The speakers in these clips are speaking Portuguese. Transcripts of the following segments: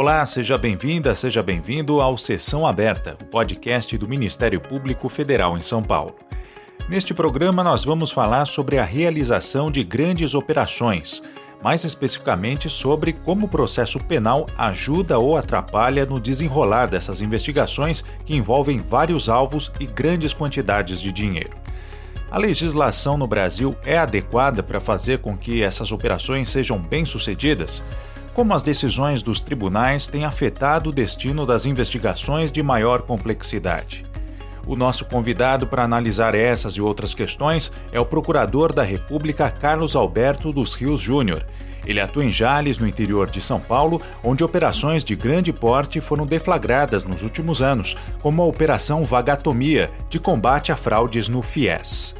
Olá, seja bem-vinda, seja bem-vindo ao Sessão Aberta, o podcast do Ministério Público Federal em São Paulo. Neste programa, nós vamos falar sobre a realização de grandes operações, mais especificamente sobre como o processo penal ajuda ou atrapalha no desenrolar dessas investigações que envolvem vários alvos e grandes quantidades de dinheiro. A legislação no Brasil é adequada para fazer com que essas operações sejam bem-sucedidas? Como as decisões dos tribunais têm afetado o destino das investigações de maior complexidade? O nosso convidado para analisar essas e outras questões é o Procurador da República Carlos Alberto dos Rios Júnior. Ele atua em Jales, no interior de São Paulo, onde operações de grande porte foram deflagradas nos últimos anos, como a Operação Vagatomia, de combate a fraudes no FIES.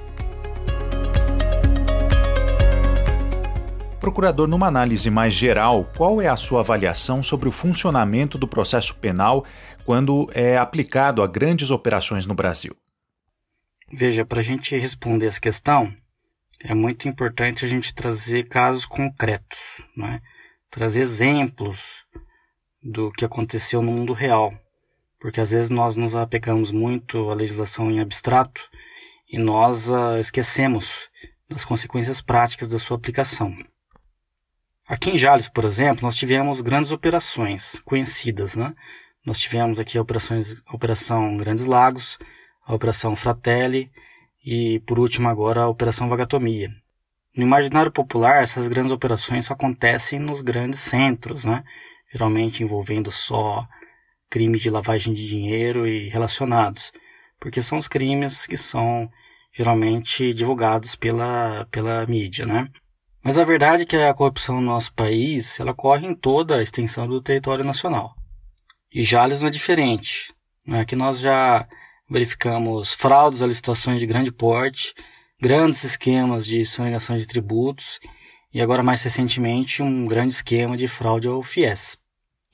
Procurador, numa análise mais geral, qual é a sua avaliação sobre o funcionamento do processo penal quando é aplicado a grandes operações no Brasil? Veja, para a gente responder essa questão, é muito importante a gente trazer casos concretos, né? trazer exemplos do que aconteceu no mundo real, porque às vezes nós nos apegamos muito à legislação em abstrato e nós uh, esquecemos das consequências práticas da sua aplicação. Aqui em Jales, por exemplo, nós tivemos grandes operações conhecidas, né? Nós tivemos aqui operações, a Operação Grandes Lagos, a Operação Fratelli e, por último, agora a Operação Vagatomia. No imaginário popular, essas grandes operações só acontecem nos grandes centros, né? geralmente envolvendo só crimes de lavagem de dinheiro e relacionados, porque são os crimes que são geralmente divulgados pela, pela mídia. Né? Mas a verdade é que a corrupção no nosso país ela corre em toda a extensão do território nacional. E Jales não é diferente. Né? Aqui nós já verificamos fraudes a licitações de grande porte, grandes esquemas de sonegação de tributos e agora mais recentemente um grande esquema de fraude ao FIES.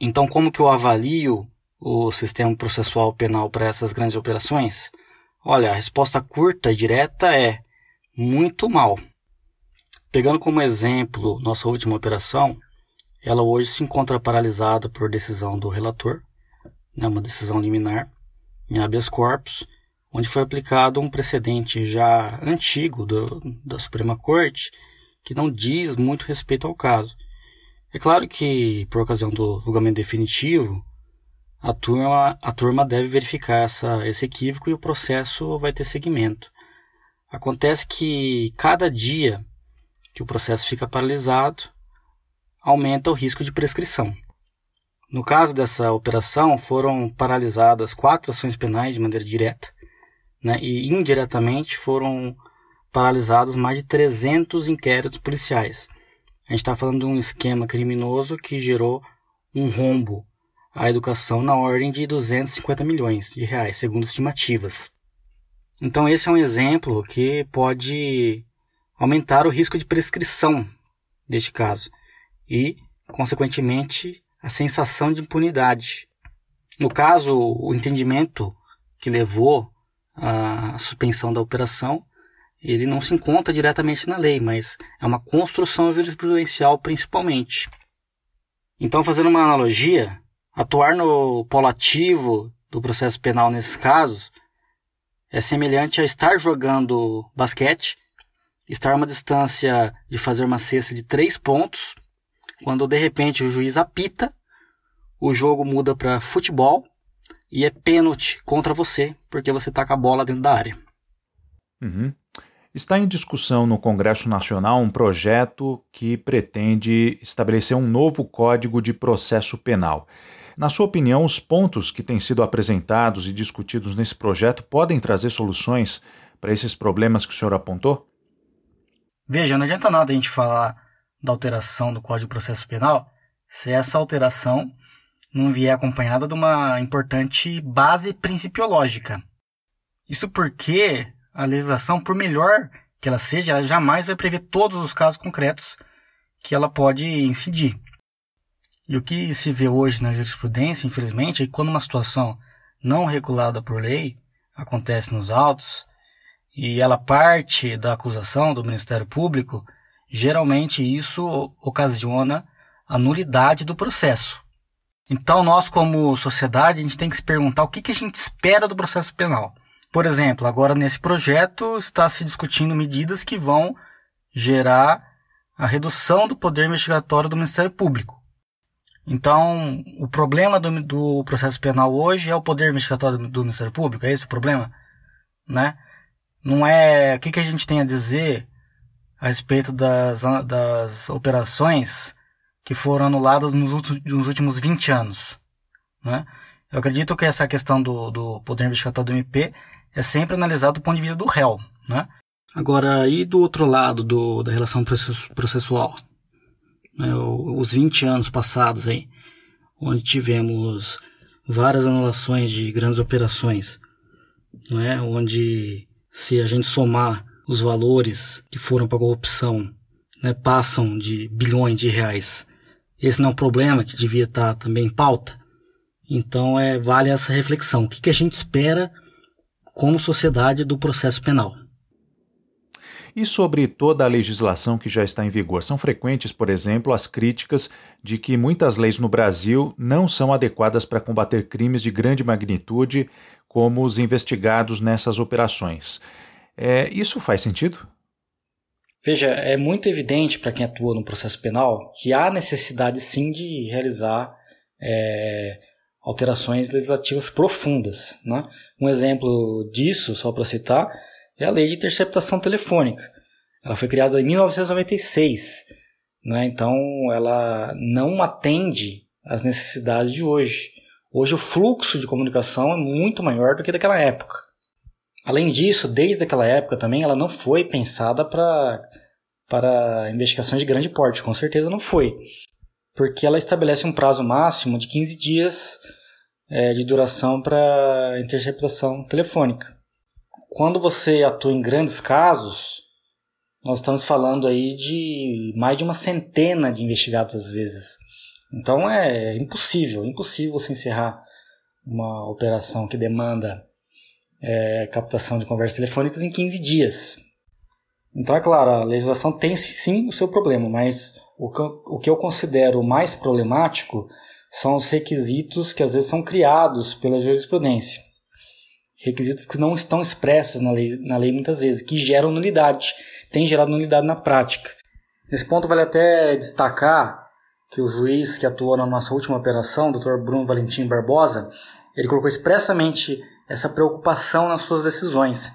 Então como que eu avalio o sistema processual penal para essas grandes operações? Olha, a resposta curta e direta é muito mal. Pegando como exemplo nossa última operação, ela hoje se encontra paralisada por decisão do relator, né, uma decisão liminar, em habeas corpus, onde foi aplicado um precedente já antigo do, da Suprema Corte, que não diz muito respeito ao caso. É claro que, por ocasião do julgamento definitivo, a turma, a turma deve verificar essa, esse equívoco e o processo vai ter seguimento. Acontece que cada dia que o processo fica paralisado, aumenta o risco de prescrição. No caso dessa operação, foram paralisadas quatro ações penais de maneira direta, né, e indiretamente foram paralisados mais de 300 inquéritos policiais. A gente está falando de um esquema criminoso que gerou um rombo à educação na ordem de 250 milhões de reais, segundo estimativas. Então esse é um exemplo que pode aumentar o risco de prescrição deste caso e, consequentemente, a sensação de impunidade. No caso, o entendimento que levou à suspensão da operação, ele não se encontra diretamente na lei, mas é uma construção jurisprudencial principalmente. Então, fazendo uma analogia, atuar no polo ativo do processo penal nesses casos é semelhante a estar jogando basquete estar a uma distância de fazer uma cesta de três pontos, quando de repente o juiz apita, o jogo muda para futebol e é pênalti contra você, porque você está com a bola dentro da área. Uhum. Está em discussão no Congresso Nacional um projeto que pretende estabelecer um novo Código de Processo Penal. Na sua opinião, os pontos que têm sido apresentados e discutidos nesse projeto podem trazer soluções para esses problemas que o senhor apontou? Veja, não adianta nada a gente falar da alteração do Código de Processo Penal se essa alteração não vier acompanhada de uma importante base principiológica. Isso porque a legislação, por melhor que ela seja, ela jamais vai prever todos os casos concretos que ela pode incidir. E o que se vê hoje na jurisprudência, infelizmente, é que quando uma situação não regulada por lei acontece nos autos, e ela parte da acusação do Ministério Público, geralmente isso ocasiona a nulidade do processo. Então, nós, como sociedade, a gente tem que se perguntar o que, a gente espera do processo penal. Por exemplo, agora nesse projeto está se discutindo medidas que vão gerar a redução do poder investigatório do Ministério Público. Então, o problema do, do processo penal hoje é o poder investigatório do, do, Ministério Público? É esse o problema? Né? Não é. O que, que a gente tem a dizer a respeito das, das operações que foram anuladas nos últimos, nos últimos 20 anos? Né? Eu acredito que essa questão do, do poder investigatório do MP é sempre analisada do ponto de vista do réu. Né? Agora, e do outro lado do, da relação processual? né, os 20 anos passados aí, onde tivemos várias anulações de grandes operações, não é? onde se a gente somar os valores que foram para a corrupção, né, passam de bilhões de reais. Esse não é um problema que devia estar também em pauta. Então é vale essa reflexão. O que, que a gente espera como sociedade do processo penal? E sobre toda a legislação que já está em vigor? São frequentes, por exemplo, as críticas de que muitas leis no Brasil não são adequadas para combater crimes de grande magnitude, como os investigados nessas operações. É, isso faz sentido? Veja, é muito evidente para quem atua no processo penal que há necessidade sim de realizar é, alterações legislativas profundas. Né? Um exemplo disso, só para citar, é a lei de interceptação telefônica. Ela foi criada em 1996, né? então ela não atende às necessidades de hoje. Hoje o fluxo de comunicação é muito maior do que daquela época. Além disso, desde aquela época também, ela não foi pensada para investigações de grande porte, com certeza não foi, porque ela estabelece um prazo máximo de 15 dias é, de duração para interceptação telefônica quando você atua em grandes casos, nós estamos falando aí de mais de uma centena de investigados às vezes. Então é impossível, impossível você encerrar uma operação que demanda é, captação de conversas telefônicas em 15 dias. Então é claro, a legislação tem sim o seu problema, mas o que, eu, o que eu considero mais problemático são os requisitos que às vezes são criados pela jurisprudência requisitos que não estão expressos na lei, na lei muitas vezes, que geram nulidade, tem gerado nulidade na prática. Nesse ponto vale até destacar que o juiz que atuou na nossa última operação, Dr. Bruno Valentim Barbosa, ele colocou expressamente essa preocupação nas suas decisões.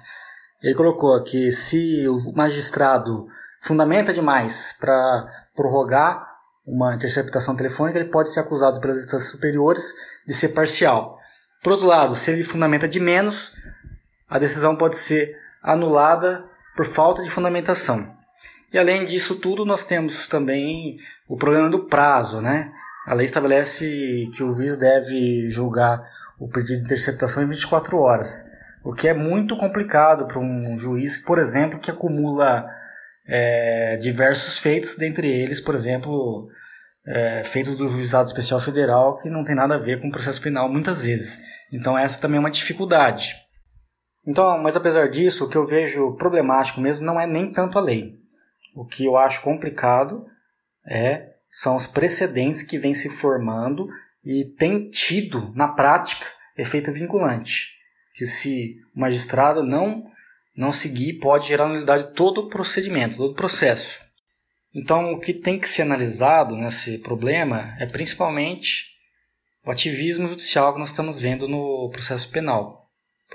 Ele colocou que se o magistrado fundamenta demais para prorrogar uma interceptação telefônica, ele pode ser acusado pelas instâncias superiores de ser parcial. Por outro lado, se ele fundamenta de menos, a decisão pode ser anulada por falta de fundamentação. E além disso tudo, nós temos também o problema do prazo, né? A lei estabelece que o juiz deve julgar o pedido de interceptação em 24 horas, o que é muito complicado para um juiz, por exemplo, que acumula é, diversos feitos, dentre eles, por exemplo, é, feitos do Juizado Especial Federal que não tem nada a ver com o processo penal muitas vezes. Então essa também é uma dificuldade. Então, mas apesar disso, o que eu vejo problemático mesmo não é nem tanto a lei. O que eu acho complicado é são os precedentes que vêm se formando e têm tido na prática efeito vinculante, que se o magistrado não não seguir pode gerar nulidade todo o procedimento, todo o processo. Então, o que tem que ser analisado nesse problema é principalmente o ativismo judicial que nós estamos vendo no processo penal.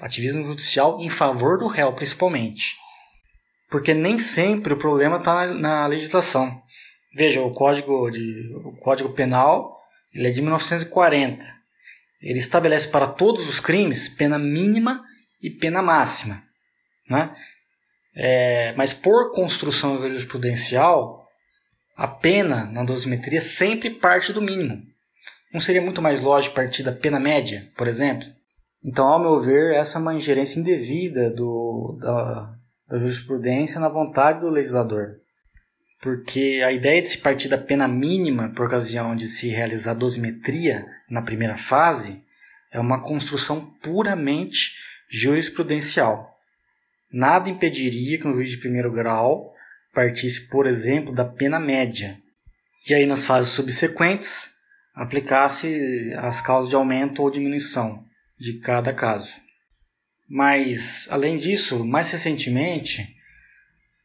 Ativismo judicial em favor do réu, principalmente. Porque nem sempre o problema está na legislação. Veja, o Código, de, o Código Penal ele é de 1940. Ele estabelece para todos os crimes pena mínima e pena máxima. Né? É, mas por construção jurisprudencial, a pena na dosimetria sempre parte do mínimo. Não seria muito mais lógico partir da pena média, por exemplo? Então, ao meu ver, essa é uma ingerência indevida do, da, da jurisprudência na vontade do legislador. Porque a ideia de se partir da pena mínima por ocasião de se realizar dosimetria na primeira fase é uma construção puramente jurisprudencial. Nada impediria que um juiz de primeiro grau partisse, por exemplo, da pena média. E aí, nas fases subsequentes, aplicasse as causas de aumento ou diminuição de cada caso. Mas, além disso, mais recentemente,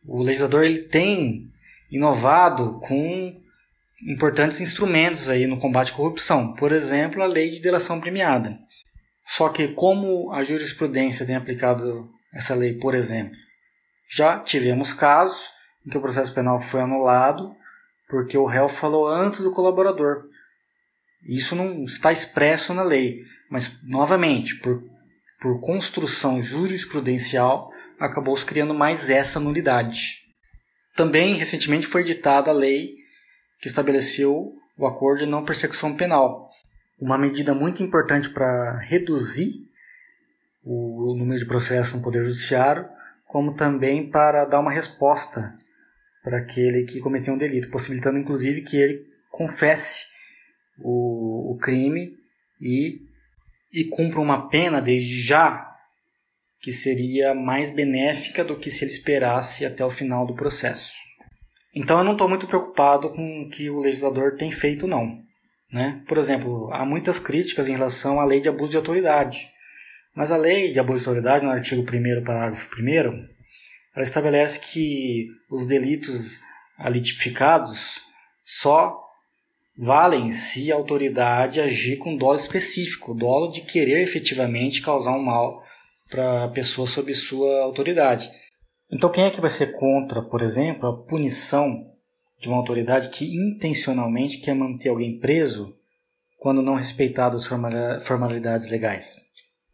o legislador ele tem inovado com importantes instrumentos aí no combate à corrupção. Por exemplo, a lei de delação premiada. Só que como a jurisprudência tem aplicado essa lei, por exemplo, já tivemos casos em que o processo penal foi anulado porque o réu falou antes do colaborador. Isso não está expresso na lei, mas novamente, por, por construção jurisprudencial, acabou se criando mais essa nulidade. Também recentemente foi editada a lei que estabeleceu o acordo de não persecução penal, uma medida muito importante para reduzir o número de processos no Poder Judiciário, como também para dar uma resposta para aquele que cometeu um delito, possibilitando inclusive que ele confesse o, o crime e, e cumpra uma pena desde já que seria mais benéfica do que se ele esperasse até o final do processo. Então eu não estou muito preocupado com o que o legislador tem feito, não. Né? Por exemplo, há muitas críticas em relação à lei de abuso de autoridade. Mas a lei de abuso de autoridade, no artigo 1 parágrafo 1 ela estabelece que os delitos ali tipificados só valem se a autoridade agir com dolo específico, dolo de querer efetivamente causar um mal para a pessoa sob sua autoridade. Então, quem é que vai ser contra, por exemplo, a punição de uma autoridade que intencionalmente quer manter alguém preso quando não respeitar as formalidades legais?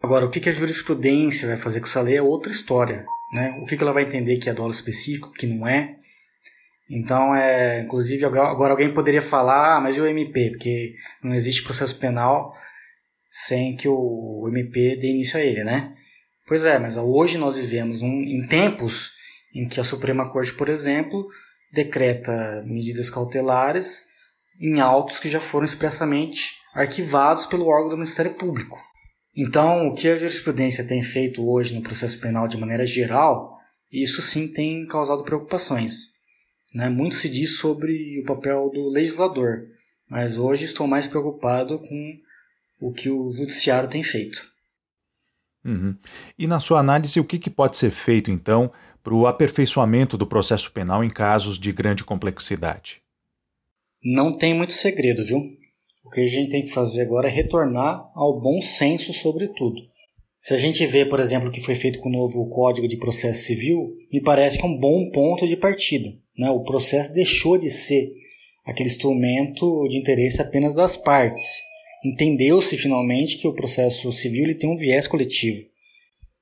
Agora, o que a jurisprudência vai fazer com essa lei é outra história. Né? O que ela vai entender que é dolo específico, que não é. Então, é, inclusive, agora alguém poderia falar, ah, mas e o MP? Porque não existe processo penal sem que o MP dê início a ele, né? Pois é, mas hoje nós vivemos um, em tempos em que a Suprema Corte, por exemplo, decreta medidas cautelares em autos que já foram expressamente arquivados pelo órgão do Ministério Público. Então, o que a jurisprudência tem feito hoje no processo penal de maneira geral, isso sim tem causado preocupações. Né? Muito se diz sobre o papel do legislador, mas hoje estou mais preocupado com o que o judiciário tem feito. Uhum. E na sua análise, o que, que pode ser feito, então, para o aperfeiçoamento do processo penal em casos de grande complexidade? Não tem muito segredo, viu? O que a gente tem que fazer agora é retornar ao bom senso sobre tudo. Se a gente vê, por exemplo, o que foi feito com o novo Código de Processo Civil, me parece que é um bom ponto de partida. Né? O processo deixou de ser aquele instrumento de interesse apenas das partes entendeu-se finalmente que o processo civil ele tem um viés coletivo.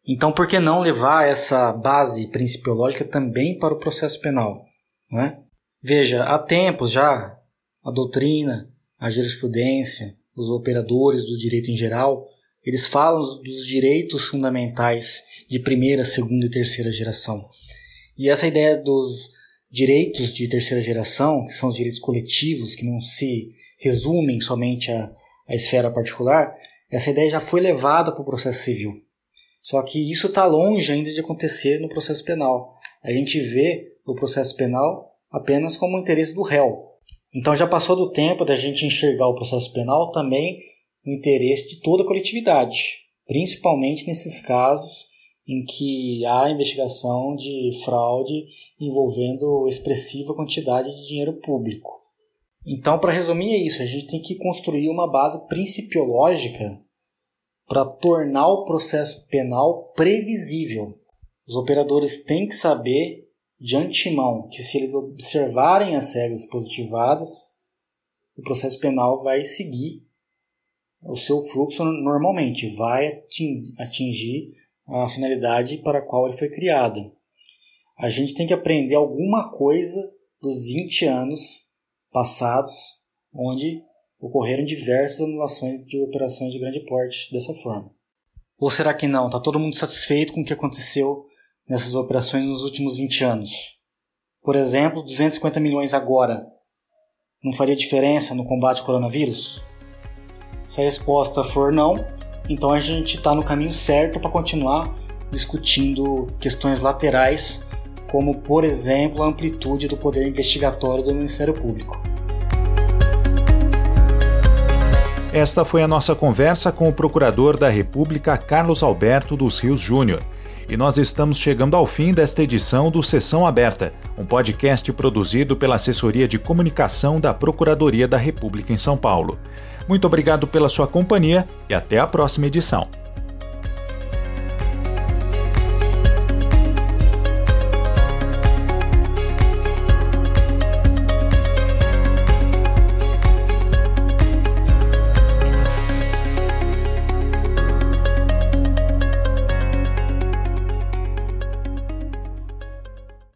Então, por que não levar essa base principiológica também para o processo penal? Não é? Veja, há tempos já a doutrina, a jurisprudência, os operadores do direito em geral, eles falam dos direitos fundamentais de primeira, segunda e terceira geração. E essa ideia dos direitos de terceira geração, que são os direitos coletivos, que não se resumem somente a a esfera particular, essa ideia já foi levada para o processo civil. Só que isso está longe ainda de acontecer no processo penal. A gente vê o processo penal apenas como interesse do réu. Então já passou do tempo da gente enxergar o processo penal também no interesse de toda a coletividade, principalmente nesses casos em que há investigação de fraude envolvendo expressiva quantidade de dinheiro público. Então, para resumir, é isso. A gente tem que construir uma base principiológica para tornar o processo penal previsível. Os operadores têm que saber de antemão que se eles observarem as regras positivadas, o processo penal vai seguir o seu fluxo normalmente, vai atingir a finalidade para a qual ele foi criado. A gente tem que aprender alguma coisa dos 20 anos passados, onde ocorreram diversas anulações de operações de grande porte dessa forma. Ou será que não? Está todo mundo satisfeito com o que aconteceu nessas operações nos últimos 20 anos? Por exemplo, 250 milhões agora não faria diferença no combate ao coronavírus? Se a resposta for não, então a gente está no caminho certo para continuar discutindo questões laterais como, por exemplo, a amplitude do poder investigatório do Ministério Público. Esta foi a nossa conversa com o Procurador da República Carlos Alberto dos Rios Júnior. E nós estamos chegando ao fim desta edição do Sessão Aberta, um podcast produzido pela Assessoria de Comunicação da Procuradoria da República em São Paulo. Muito obrigado pela sua companhia e até a próxima edição.